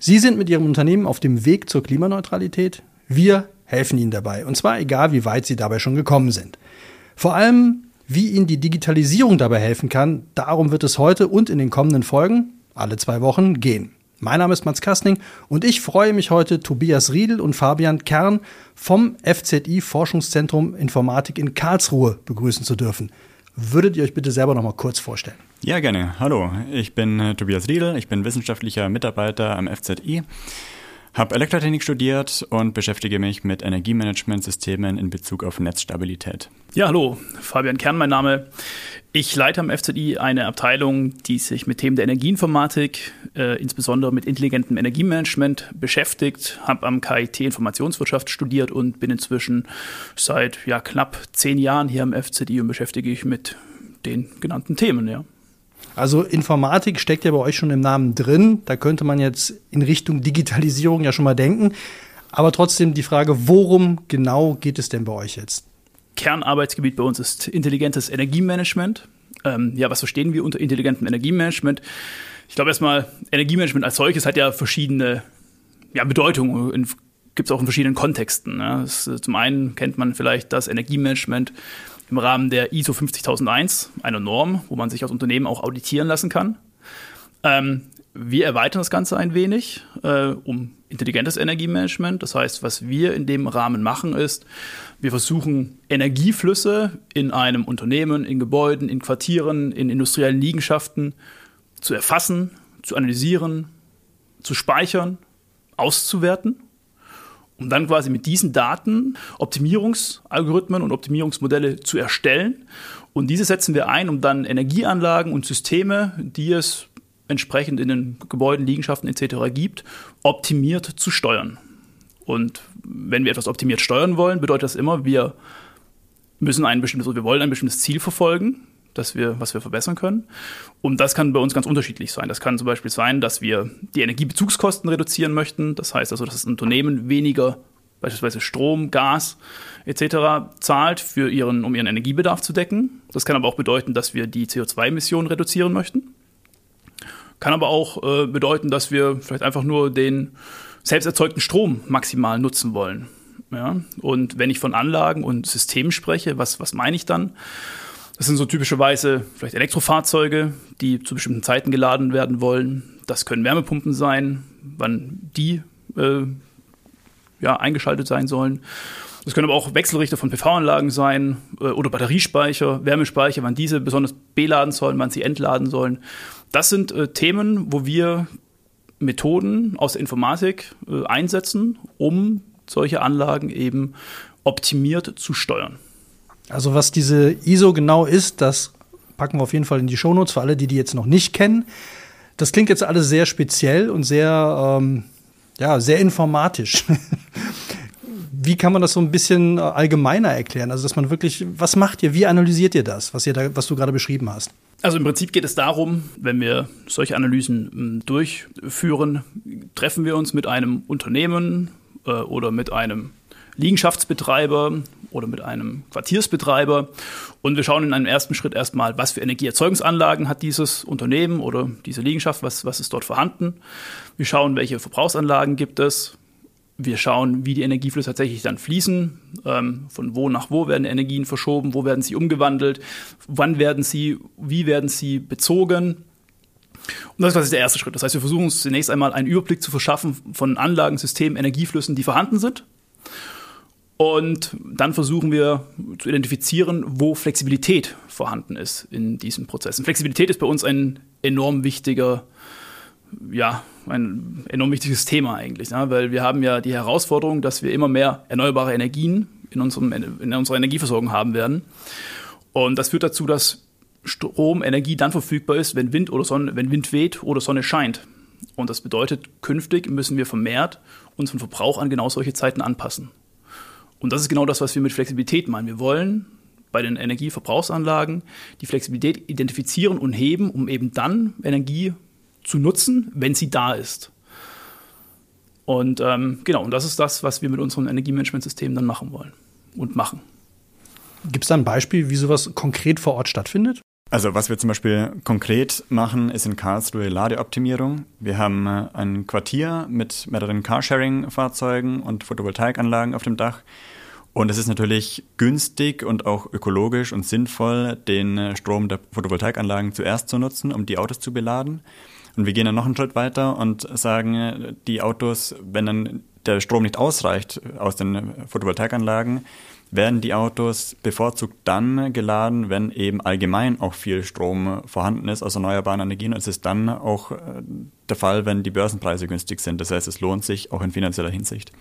Sie sind mit Ihrem Unternehmen auf dem Weg zur Klimaneutralität. Wir helfen Ihnen dabei. Und zwar egal, wie weit Sie dabei schon gekommen sind. Vor allem, wie Ihnen die Digitalisierung dabei helfen kann, darum wird es heute und in den kommenden Folgen, alle zwei Wochen, gehen. Mein Name ist Mats Kastning und ich freue mich heute, Tobias Riedel und Fabian Kern vom FZI Forschungszentrum Informatik in Karlsruhe begrüßen zu dürfen. Würdet ihr euch bitte selber noch mal kurz vorstellen? Ja, gerne. Hallo, ich bin äh, Tobias Riedel, ich bin wissenschaftlicher Mitarbeiter am FZI, habe Elektrotechnik studiert und beschäftige mich mit Energiemanagementsystemen in Bezug auf Netzstabilität. Ja, hallo, Fabian Kern mein Name. Ich leite am FZI eine Abteilung, die sich mit Themen der Energieinformatik, äh, insbesondere mit intelligentem Energiemanagement beschäftigt, habe am KIT Informationswirtschaft studiert und bin inzwischen seit ja, knapp zehn Jahren hier am FZI und beschäftige mich mit den genannten Themen. Ja. Also Informatik steckt ja bei euch schon im Namen drin. Da könnte man jetzt in Richtung Digitalisierung ja schon mal denken. Aber trotzdem die Frage, worum genau geht es denn bei euch jetzt? Kernarbeitsgebiet bei uns ist intelligentes Energiemanagement. Ähm, ja, was verstehen wir unter intelligentem Energiemanagement? Ich glaube erstmal, Energiemanagement als solches hat ja verschiedene ja, Bedeutungen, gibt es auch in verschiedenen Kontexten. Ja. Das, zum einen kennt man vielleicht das Energiemanagement im Rahmen der ISO 50001, einer Norm, wo man sich als Unternehmen auch auditieren lassen kann. Ähm, wir erweitern das Ganze ein wenig äh, um intelligentes Energiemanagement. Das heißt, was wir in dem Rahmen machen, ist, wir versuchen Energieflüsse in einem Unternehmen, in Gebäuden, in Quartieren, in industriellen Liegenschaften zu erfassen, zu analysieren, zu speichern, auszuwerten, um dann quasi mit diesen Daten Optimierungsalgorithmen und Optimierungsmodelle zu erstellen. Und diese setzen wir ein, um dann Energieanlagen und Systeme, die es entsprechend in den Gebäuden, Liegenschaften etc. gibt, optimiert zu steuern. Und wenn wir etwas optimiert steuern wollen, bedeutet das immer, wir müssen ein bestimmtes, wir wollen ein bestimmtes Ziel verfolgen, das wir, was wir verbessern können. Und das kann bei uns ganz unterschiedlich sein. Das kann zum Beispiel sein, dass wir die Energiebezugskosten reduzieren möchten. Das heißt also, dass das Unternehmen weniger beispielsweise Strom, Gas etc. zahlt, für ihren, um ihren Energiebedarf zu decken. Das kann aber auch bedeuten, dass wir die CO2-Emissionen reduzieren möchten. Kann aber auch äh, bedeuten, dass wir vielleicht einfach nur den selbst erzeugten Strom maximal nutzen wollen. Ja? Und wenn ich von Anlagen und Systemen spreche, was, was meine ich dann? Das sind so typischerweise vielleicht Elektrofahrzeuge, die zu bestimmten Zeiten geladen werden wollen. Das können Wärmepumpen sein, wann die äh, ja, eingeschaltet sein sollen. Das können aber auch Wechselrichter von PV-Anlagen sein äh, oder Batteriespeicher, Wärmespeicher, wann diese besonders beladen sollen, wann sie entladen sollen. Das sind äh, Themen, wo wir Methoden aus der Informatik äh, einsetzen, um solche Anlagen eben optimiert zu steuern. Also was diese ISO genau ist, das packen wir auf jeden Fall in die Shownotes für alle, die die jetzt noch nicht kennen. Das klingt jetzt alles sehr speziell und sehr, ähm, ja, sehr informatisch. Wie kann man das so ein bisschen äh, allgemeiner erklären? Also, dass man wirklich, was macht ihr? Wie analysiert ihr das, was, ihr da, was du gerade beschrieben hast? Also im Prinzip geht es darum, wenn wir solche Analysen hm, durchführen, treffen wir uns mit einem Unternehmen äh, oder mit einem Liegenschaftsbetreiber oder mit einem Quartiersbetreiber. Und wir schauen in einem ersten Schritt erstmal, was für Energieerzeugungsanlagen hat dieses Unternehmen oder diese Liegenschaft, was, was ist dort vorhanden. Wir schauen, welche Verbrauchsanlagen gibt es. Wir schauen, wie die Energieflüsse tatsächlich dann fließen. Ähm, von wo nach wo werden Energien verschoben, wo werden sie umgewandelt, wann werden sie, wie werden sie bezogen. Und das ist der erste Schritt. Das heißt, wir versuchen uns zunächst einmal einen Überblick zu verschaffen von Anlagen, Systemen, Energieflüssen, die vorhanden sind. Und dann versuchen wir zu identifizieren, wo Flexibilität vorhanden ist in diesen Prozessen. Flexibilität ist bei uns ein enorm wichtiger, ja, ein enorm wichtiges Thema eigentlich, ja, weil wir haben ja die Herausforderung, dass wir immer mehr erneuerbare Energien in, unserem, in unserer Energieversorgung haben werden. Und das führt dazu, dass Strom, Energie dann verfügbar ist, wenn Wind oder Sonne, wenn Wind weht oder Sonne scheint. Und das bedeutet, künftig müssen wir vermehrt unseren Verbrauch an genau solche Zeiten anpassen. Und das ist genau das, was wir mit Flexibilität meinen. Wir wollen bei den Energieverbrauchsanlagen die Flexibilität identifizieren und heben, um eben dann Energie zu nutzen, wenn sie da ist. Und ähm, genau, und das ist das, was wir mit unserem Energiemanagementsystem dann machen wollen und machen. Gibt es da ein Beispiel, wie sowas konkret vor Ort stattfindet? Also was wir zum Beispiel konkret machen, ist in Karlsruhe Ladeoptimierung. Wir haben äh, ein Quartier mit mehreren Carsharing-Fahrzeugen und Photovoltaikanlagen auf dem Dach. Und es ist natürlich günstig und auch ökologisch und sinnvoll, den äh, Strom der Photovoltaikanlagen zuerst zu nutzen, um die Autos zu beladen. Und wir gehen dann noch einen Schritt weiter und sagen, äh, die Autos, wenn dann der Strom nicht ausreicht aus den Photovoltaikanlagen, werden die Autos bevorzugt dann geladen, wenn eben allgemein auch viel Strom vorhanden ist aus erneuerbaren Energien. Und es ist dann auch äh, der Fall, wenn die Börsenpreise günstig sind. Das heißt, es lohnt sich auch in finanzieller Hinsicht.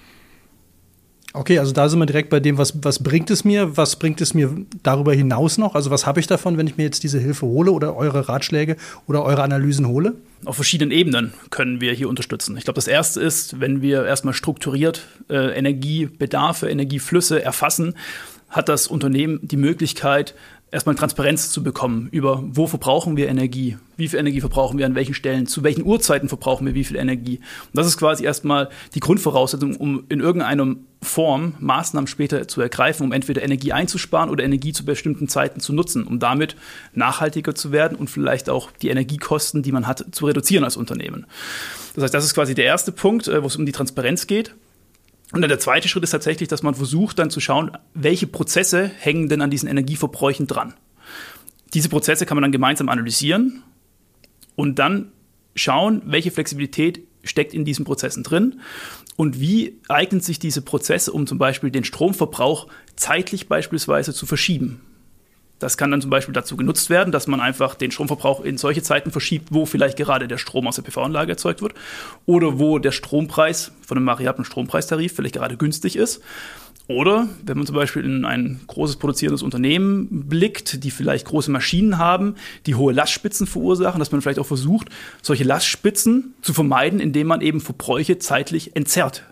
Okay, also da sind wir direkt bei dem, was, was bringt es mir? Was bringt es mir darüber hinaus noch? Also was habe ich davon, wenn ich mir jetzt diese Hilfe hole oder eure Ratschläge oder eure Analysen hole? Auf verschiedenen Ebenen können wir hier unterstützen. Ich glaube, das erste ist, wenn wir erstmal strukturiert äh, Energiebedarfe, Energieflüsse erfassen, hat das Unternehmen die Möglichkeit, erstmal Transparenz zu bekommen über, wo verbrauchen wir Energie, wie viel Energie verbrauchen wir an welchen Stellen, zu welchen Uhrzeiten verbrauchen wir wie viel Energie. Und das ist quasi erstmal die Grundvoraussetzung, um in irgendeiner Form Maßnahmen später zu ergreifen, um entweder Energie einzusparen oder Energie zu bestimmten Zeiten zu nutzen, um damit nachhaltiger zu werden und vielleicht auch die Energiekosten, die man hat, zu reduzieren als Unternehmen. Das heißt, das ist quasi der erste Punkt, äh, wo es um die Transparenz geht. Und dann der zweite Schritt ist tatsächlich, dass man versucht dann zu schauen, welche Prozesse hängen denn an diesen Energieverbräuchen dran. Diese Prozesse kann man dann gemeinsam analysieren und dann schauen, welche Flexibilität steckt in diesen Prozessen drin und wie eignen sich diese Prozesse, um zum Beispiel den Stromverbrauch zeitlich beispielsweise zu verschieben. Das kann dann zum Beispiel dazu genutzt werden, dass man einfach den Stromverbrauch in solche Zeiten verschiebt, wo vielleicht gerade der Strom aus der PV-Anlage erzeugt wird oder wo der Strompreis von einem variablen Strompreistarif vielleicht gerade günstig ist. Oder wenn man zum Beispiel in ein großes produzierendes Unternehmen blickt, die vielleicht große Maschinen haben, die hohe Lastspitzen verursachen, dass man vielleicht auch versucht, solche Lastspitzen zu vermeiden, indem man eben Verbräuche zeitlich entzerrt.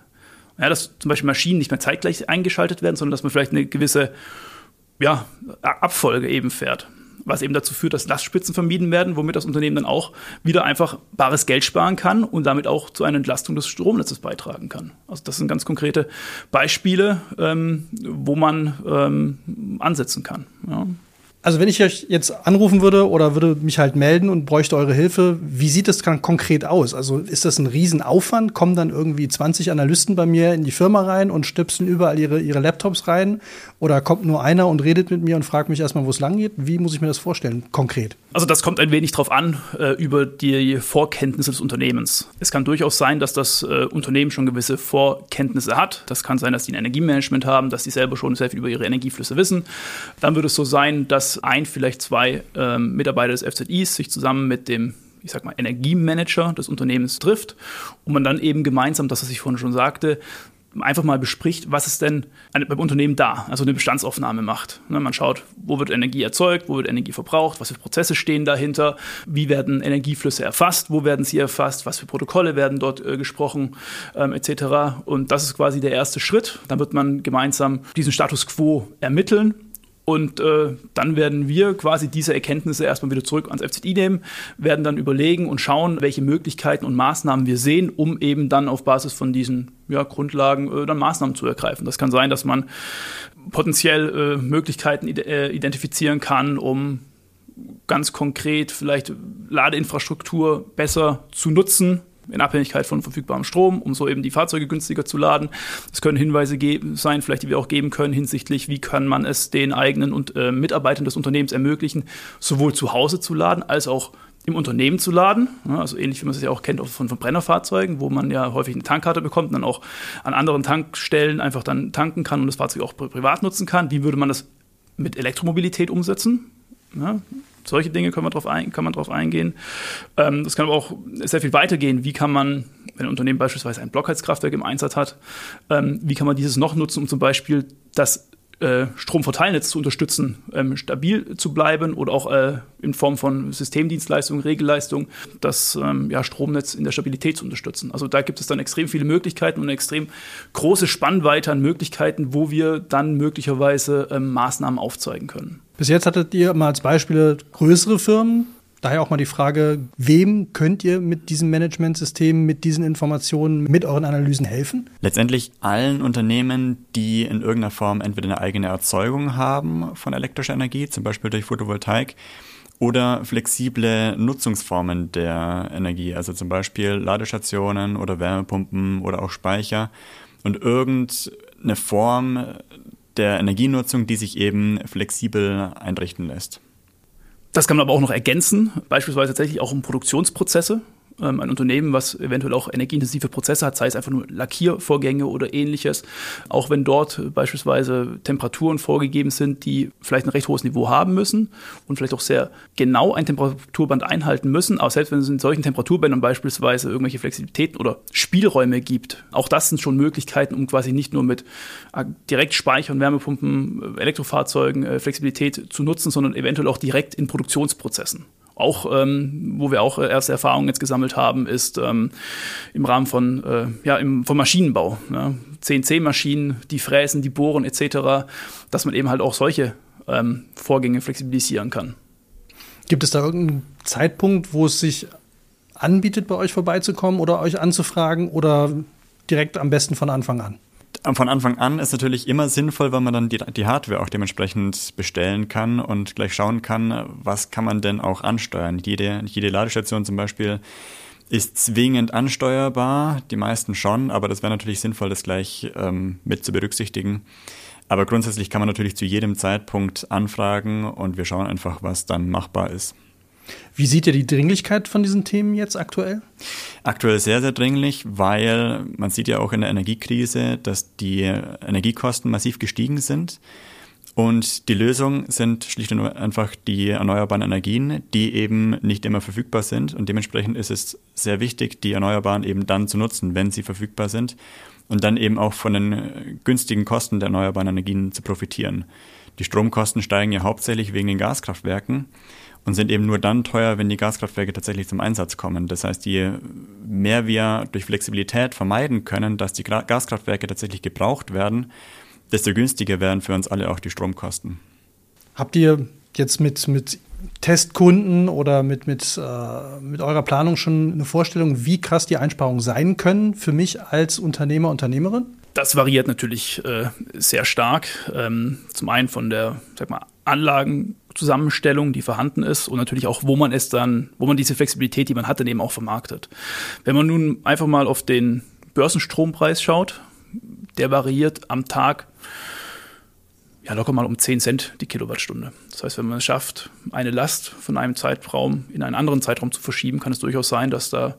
Ja, dass zum Beispiel Maschinen nicht mehr zeitgleich eingeschaltet werden, sondern dass man vielleicht eine gewisse ja, Abfolge eben fährt. Was eben dazu führt, dass Lastspitzen vermieden werden, womit das Unternehmen dann auch wieder einfach bares Geld sparen kann und damit auch zu einer Entlastung des Stromnetzes beitragen kann. Also das sind ganz konkrete Beispiele, ähm, wo man ähm, ansetzen kann. Ja. Also wenn ich euch jetzt anrufen würde oder würde mich halt melden und bräuchte eure Hilfe, wie sieht das konkret aus? Also ist das ein Riesenaufwand? Kommen dann irgendwie 20 Analysten bei mir in die Firma rein und stöpseln überall ihre, ihre Laptops rein? Oder kommt nur einer und redet mit mir und fragt mich erstmal, wo es lang geht? Wie muss ich mir das vorstellen, konkret? Also das kommt ein wenig drauf an, äh, über die Vorkenntnisse des Unternehmens. Es kann durchaus sein, dass das äh, Unternehmen schon gewisse Vorkenntnisse hat. Das kann sein, dass sie ein Energiemanagement haben, dass sie selber schon sehr viel über ihre Energieflüsse wissen. Dann würde es so sein, dass ein, vielleicht zwei ähm, Mitarbeiter des FZIs sich zusammen mit dem ich sag mal, Energiemanager des Unternehmens trifft und man dann eben gemeinsam, das, was ich vorhin schon sagte, einfach mal bespricht, was ist denn beim Unternehmen da, also eine Bestandsaufnahme macht. Ne, man schaut, wo wird Energie erzeugt, wo wird Energie verbraucht, was für Prozesse stehen dahinter, wie werden Energieflüsse erfasst, wo werden sie erfasst, was für Protokolle werden dort äh, gesprochen, ähm, etc. Und das ist quasi der erste Schritt. Dann wird man gemeinsam diesen Status quo ermitteln und äh, dann werden wir quasi diese Erkenntnisse erstmal wieder zurück ans FZI nehmen, werden dann überlegen und schauen, welche Möglichkeiten und Maßnahmen wir sehen, um eben dann auf Basis von diesen ja, Grundlagen äh, dann Maßnahmen zu ergreifen. Das kann sein, dass man potenziell äh, Möglichkeiten äh, identifizieren kann, um ganz konkret vielleicht Ladeinfrastruktur besser zu nutzen, in Abhängigkeit von verfügbarem Strom, um so eben die Fahrzeuge günstiger zu laden. Es können Hinweise sein, vielleicht die wir auch geben können hinsichtlich, wie kann man es den eigenen und äh, Mitarbeitern des Unternehmens ermöglichen, sowohl zu Hause zu laden als auch im Unternehmen zu laden. Also ähnlich wie man es ja auch kennt von Verbrennerfahrzeugen, wo man ja häufig eine Tankkarte bekommt und dann auch an anderen Tankstellen einfach dann tanken kann und das Fahrzeug auch privat nutzen kann. Wie würde man das mit Elektromobilität umsetzen? Ja, solche Dinge können wir drauf ein, kann man drauf eingehen. Ähm, das kann aber auch sehr viel weitergehen. Wie kann man, wenn ein Unternehmen beispielsweise ein Blockheizkraftwerk im Einsatz hat, ähm, wie kann man dieses noch nutzen, um zum Beispiel das Stromverteilnetz zu unterstützen, ähm, stabil zu bleiben oder auch äh, in Form von Systemdienstleistungen, Regelleistungen, das ähm, ja, Stromnetz in der Stabilität zu unterstützen. Also da gibt es dann extrem viele Möglichkeiten und eine extrem große Spannweite an Möglichkeiten, wo wir dann möglicherweise ähm, Maßnahmen aufzeigen können. Bis jetzt hattet ihr mal als Beispiele größere Firmen, Daher auch mal die Frage, wem könnt ihr mit diesem Managementsystem, mit diesen Informationen, mit euren Analysen helfen? Letztendlich allen Unternehmen, die in irgendeiner Form entweder eine eigene Erzeugung haben von elektrischer Energie, zum Beispiel durch Photovoltaik, oder flexible Nutzungsformen der Energie, also zum Beispiel Ladestationen oder Wärmepumpen oder auch Speicher und irgendeine Form der Energienutzung, die sich eben flexibel einrichten lässt. Das kann man aber auch noch ergänzen, beispielsweise tatsächlich auch um Produktionsprozesse ähm, ein Unternehmen, was eventuell auch energieintensive Prozesse hat, sei es einfach nur Lackiervorgänge oder ähnliches, auch wenn dort beispielsweise Temperaturen vorgegeben sind, die vielleicht ein recht hohes Niveau haben müssen und vielleicht auch sehr genau ein Temperaturband einhalten müssen, aber selbst wenn es in solchen Temperaturbändern beispielsweise irgendwelche Flexibilitäten oder Spielräume gibt, auch das sind schon Möglichkeiten, um quasi nicht nur mit äh, Direktspeichern, Wärmepumpen, Elektrofahrzeugen äh, Flexibilität zu nutzen, sondern eventuell auch direkt in Produktionsprozessen auch, ähm, wo wir auch äh, erste Erfahrungen jetzt gesammelt haben, ist ähm, im Rahmen von, äh, ja, im, vom Maschinenbau. Ne? CNC-Maschinen, die fräsen, die bohren etc., dass man eben halt auch solche ähm, Vorgänge flexibilisieren kann. Gibt es da irgendeinen Zeitpunkt, wo es sich anbietet, bei euch vorbeizukommen oder euch anzufragen oder direkt am besten von Anfang an? Von Anfang an ist natürlich immer sinnvoll, weil man dann die, die Hardware auch dementsprechend bestellen kann und gleich schauen kann, was kann man denn auch ansteuern. Jede, jede Ladestation zum Beispiel ist zwingend ansteuerbar, die meisten schon, aber das wäre natürlich sinnvoll, das gleich ähm, mit zu berücksichtigen. Aber grundsätzlich kann man natürlich zu jedem Zeitpunkt anfragen und wir schauen einfach, was dann machbar ist. Wie sieht ihr die Dringlichkeit von diesen Themen jetzt aktuell? Aktuell sehr, sehr dringlich, weil man sieht ja auch in der Energiekrise, dass die Energiekosten massiv gestiegen sind. Und die Lösung sind schlicht und einfach die erneuerbaren Energien, die eben nicht immer verfügbar sind. Und dementsprechend ist es sehr wichtig, die Erneuerbaren eben dann zu nutzen, wenn sie verfügbar sind. Und dann eben auch von den günstigen Kosten der erneuerbaren Energien zu profitieren. Die Stromkosten steigen ja hauptsächlich wegen den Gaskraftwerken und sind eben nur dann teuer, wenn die Gaskraftwerke tatsächlich zum Einsatz kommen. Das heißt, je mehr wir durch Flexibilität vermeiden können, dass die Gaskraftwerke tatsächlich gebraucht werden, desto günstiger werden für uns alle auch die Stromkosten. Habt ihr jetzt mit, mit Testkunden oder mit, mit, äh, mit eurer Planung schon eine Vorstellung, wie krass die Einsparungen sein können für mich als Unternehmer, Unternehmerin? Das variiert natürlich äh, sehr stark. Ähm, zum einen von der sag mal, Anlagenzusammenstellung, die vorhanden ist und natürlich auch, wo man es dann, wo man diese Flexibilität, die man hat, dann eben auch vermarktet. Wenn man nun einfach mal auf den Börsenstrompreis schaut, der variiert am Tag ja, locker mal um 10 Cent die Kilowattstunde. Das heißt, wenn man es schafft, eine Last von einem Zeitraum in einen anderen Zeitraum zu verschieben, kann es durchaus sein, dass da,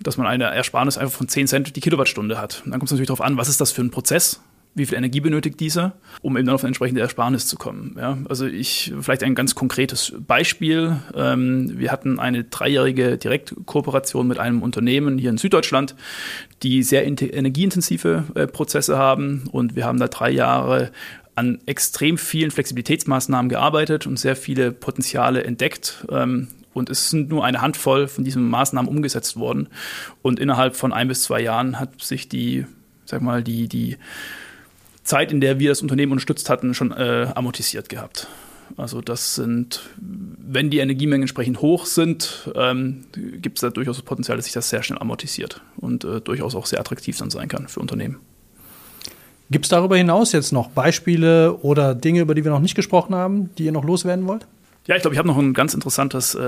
dass man eine Ersparnis einfach von 10 Cent die Kilowattstunde hat. Und dann kommt es natürlich darauf an, was ist das für ein Prozess? wie viel Energie benötigt dieser, um eben dann auf eine entsprechende Ersparnis zu kommen. Ja, also ich, vielleicht ein ganz konkretes Beispiel. Ähm, wir hatten eine dreijährige Direktkooperation mit einem Unternehmen hier in Süddeutschland, die sehr energieintensive äh, Prozesse haben und wir haben da drei Jahre an extrem vielen Flexibilitätsmaßnahmen gearbeitet und sehr viele Potenziale entdeckt. Ähm, und es sind nur eine Handvoll von diesen Maßnahmen umgesetzt worden. Und innerhalb von ein bis zwei Jahren hat sich die, sag mal, die, die Zeit, in der wir das Unternehmen unterstützt hatten, schon äh, amortisiert gehabt. Also das sind, wenn die Energiemengen entsprechend hoch sind, ähm, gibt es da durchaus das Potenzial, dass sich das sehr schnell amortisiert und äh, durchaus auch sehr attraktiv dann sein kann für Unternehmen. Gibt es darüber hinaus jetzt noch Beispiele oder Dinge, über die wir noch nicht gesprochen haben, die ihr noch loswerden wollt? Ja, ich glaube, ich habe noch ein ganz interessantes, äh,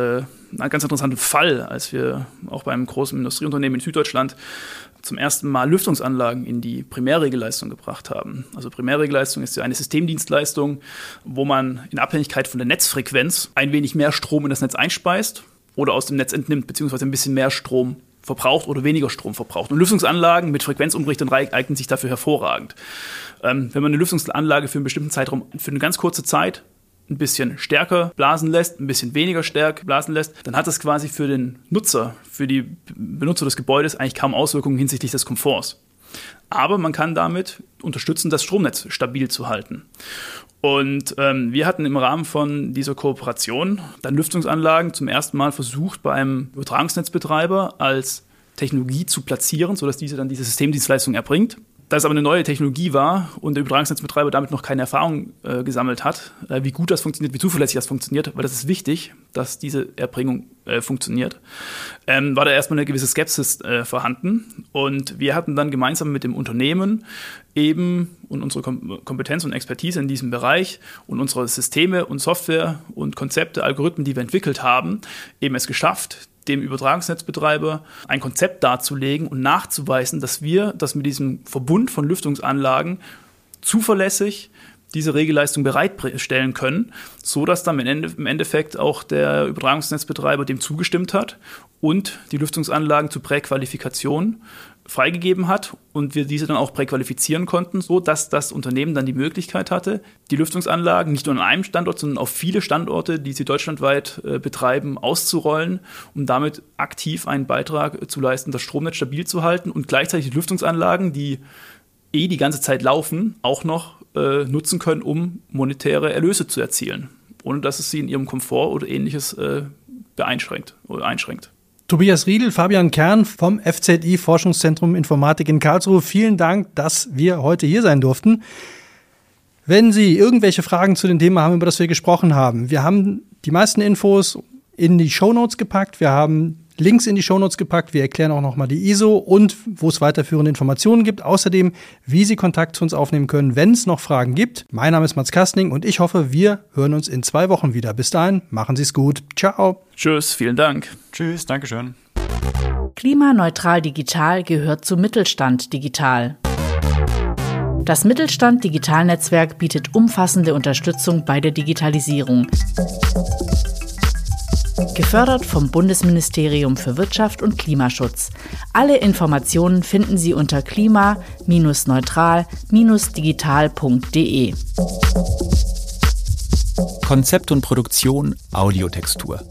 einen ganz interessanten Fall, als wir auch beim großen Industrieunternehmen in Süddeutschland zum ersten Mal Lüftungsanlagen in die Primärregelleistung gebracht haben. Also Primärregelleistung ist ja eine Systemdienstleistung, wo man in Abhängigkeit von der Netzfrequenz ein wenig mehr Strom in das Netz einspeist oder aus dem Netz entnimmt, beziehungsweise ein bisschen mehr Strom verbraucht oder weniger Strom verbraucht. Und Lüftungsanlagen mit Frequenzumrichtern eignen sich dafür hervorragend. Ähm, wenn man eine Lüftungsanlage für einen bestimmten Zeitraum, für eine ganz kurze Zeit ein bisschen stärker blasen lässt, ein bisschen weniger stark blasen lässt, dann hat das quasi für den Nutzer, für die Benutzer des Gebäudes eigentlich kaum Auswirkungen hinsichtlich des Komforts. Aber man kann damit unterstützen, das Stromnetz stabil zu halten. Und ähm, wir hatten im Rahmen von dieser Kooperation dann Lüftungsanlagen zum ersten Mal versucht, bei einem Übertragungsnetzbetreiber als Technologie zu platzieren, sodass diese dann diese Systemdienstleistung erbringt. Da es aber eine neue Technologie war und der Übertragungsnetzbetreiber damit noch keine Erfahrung äh, gesammelt hat, äh, wie gut das funktioniert, wie zuverlässig das funktioniert, weil das ist wichtig, dass diese Erbringung äh, funktioniert, ähm, war da erstmal eine gewisse Skepsis äh, vorhanden. Und wir hatten dann gemeinsam mit dem Unternehmen eben und unsere Kom Kompetenz und Expertise in diesem Bereich und unsere Systeme und Software und Konzepte, Algorithmen, die wir entwickelt haben, eben es geschafft, dem Übertragungsnetzbetreiber ein Konzept darzulegen und nachzuweisen, dass wir das mit diesem Verbund von Lüftungsanlagen zuverlässig diese Regelleistung bereitstellen können, so dass dann im Endeffekt auch der Übertragungsnetzbetreiber dem zugestimmt hat und die Lüftungsanlagen zur Präqualifikation freigegeben hat und wir diese dann auch präqualifizieren konnten, so dass das Unternehmen dann die Möglichkeit hatte, die Lüftungsanlagen nicht nur an einem Standort, sondern auf viele Standorte, die sie deutschlandweit äh, betreiben, auszurollen, um damit aktiv einen Beitrag zu leisten, das Stromnetz stabil zu halten und gleichzeitig die Lüftungsanlagen, die eh die ganze Zeit laufen, auch noch äh, nutzen können, um monetäre Erlöse zu erzielen, ohne dass es sie in ihrem Komfort oder ähnliches äh, beeinschränkt oder einschränkt. Tobias Riedel, Fabian Kern vom FZI Forschungszentrum Informatik in Karlsruhe. Vielen Dank, dass wir heute hier sein durften. Wenn Sie irgendwelche Fragen zu dem Thema haben, über das wir gesprochen haben, wir haben die meisten Infos in die Show Notes gepackt. Wir haben Links in die Shownotes gepackt. Wir erklären auch nochmal die ISO und wo es weiterführende Informationen gibt. Außerdem, wie Sie Kontakt zu uns aufnehmen können, wenn es noch Fragen gibt. Mein Name ist Mats Kastning und ich hoffe, wir hören uns in zwei Wochen wieder. Bis dahin, machen Sie es gut. Ciao. Tschüss, vielen Dank. Tschüss, Dankeschön. Klimaneutral Digital gehört zu Mittelstand Digital. Das Mittelstand Digitalnetzwerk bietet umfassende Unterstützung bei der Digitalisierung. Gefördert vom Bundesministerium für Wirtschaft und Klimaschutz. Alle Informationen finden Sie unter klima-neutral-digital.de. Konzept und Produktion Audiotextur.